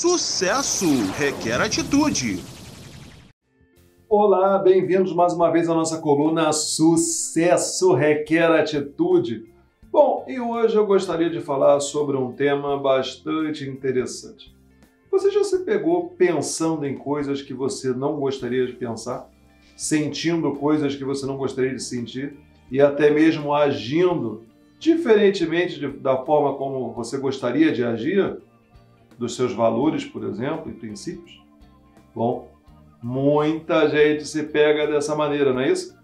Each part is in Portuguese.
Sucesso requer atitude. Olá, bem-vindos mais uma vez à nossa coluna Sucesso requer atitude. Bom, e hoje eu gostaria de falar sobre um tema bastante interessante. Você já se pegou pensando em coisas que você não gostaria de pensar? Sentindo coisas que você não gostaria de sentir? E até mesmo agindo diferentemente de, da forma como você gostaria de agir? Dos seus valores, por exemplo, e princípios? Bom, muita gente se pega dessa maneira, não é isso?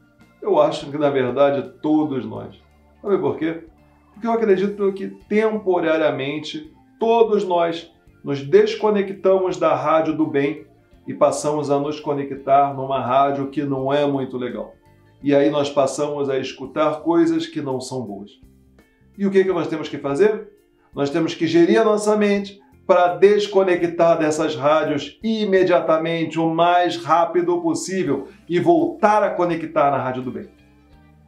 Eu acho que, na verdade, todos nós. Sabe por quê? Porque eu acredito que temporariamente todos nós nos desconectamos da rádio do bem e passamos a nos conectar numa rádio que não é muito legal. E aí nós passamos a escutar coisas que não são boas. E o que, que nós temos que fazer? Nós temos que gerir a nossa mente para desconectar dessas rádios imediatamente, o mais rápido possível e voltar a conectar na rádio do bem.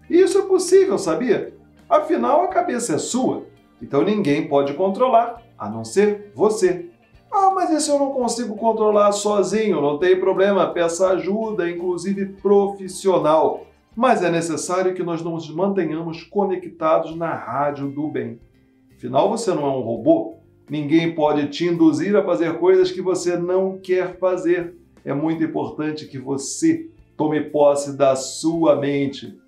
E isso é possível, sabia? Afinal, a cabeça é sua, então ninguém pode controlar, a não ser você. Ah, mas isso eu não consigo controlar sozinho, não tem problema, peça ajuda, inclusive profissional. Mas é necessário que nós nos mantenhamos conectados na rádio do bem. Afinal, você não é um robô. Ninguém pode te induzir a fazer coisas que você não quer fazer. É muito importante que você tome posse da sua mente.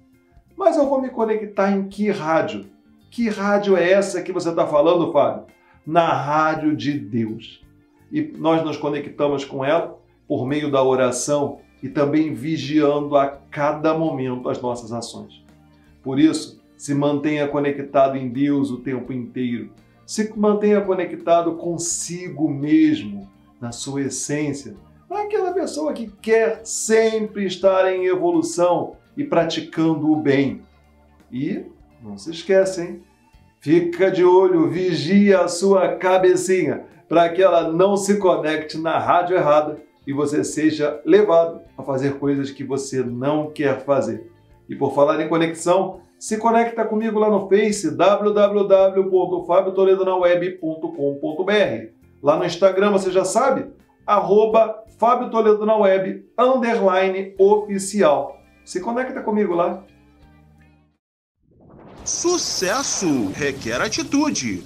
Mas eu vou me conectar em que rádio? Que rádio é essa que você está falando, Fábio? Na rádio de Deus. E nós nos conectamos com ela por meio da oração e também vigiando a cada momento as nossas ações. Por isso, se mantenha conectado em Deus o tempo inteiro. Se mantenha conectado consigo mesmo, na sua essência. Aquela pessoa que quer sempre estar em evolução e praticando o bem. E não se esquece, hein? Fica de olho, vigia a sua cabecinha para que ela não se conecte na rádio errada e você seja levado a fazer coisas que você não quer fazer. E por falar em conexão, se conecta comigo lá no Face www.fabiotoledonaweb.com.br. Lá no Instagram, você já sabe, arroba Fábio Toledo na web, underline oficial. Se conecta comigo lá. Sucesso requer atitude.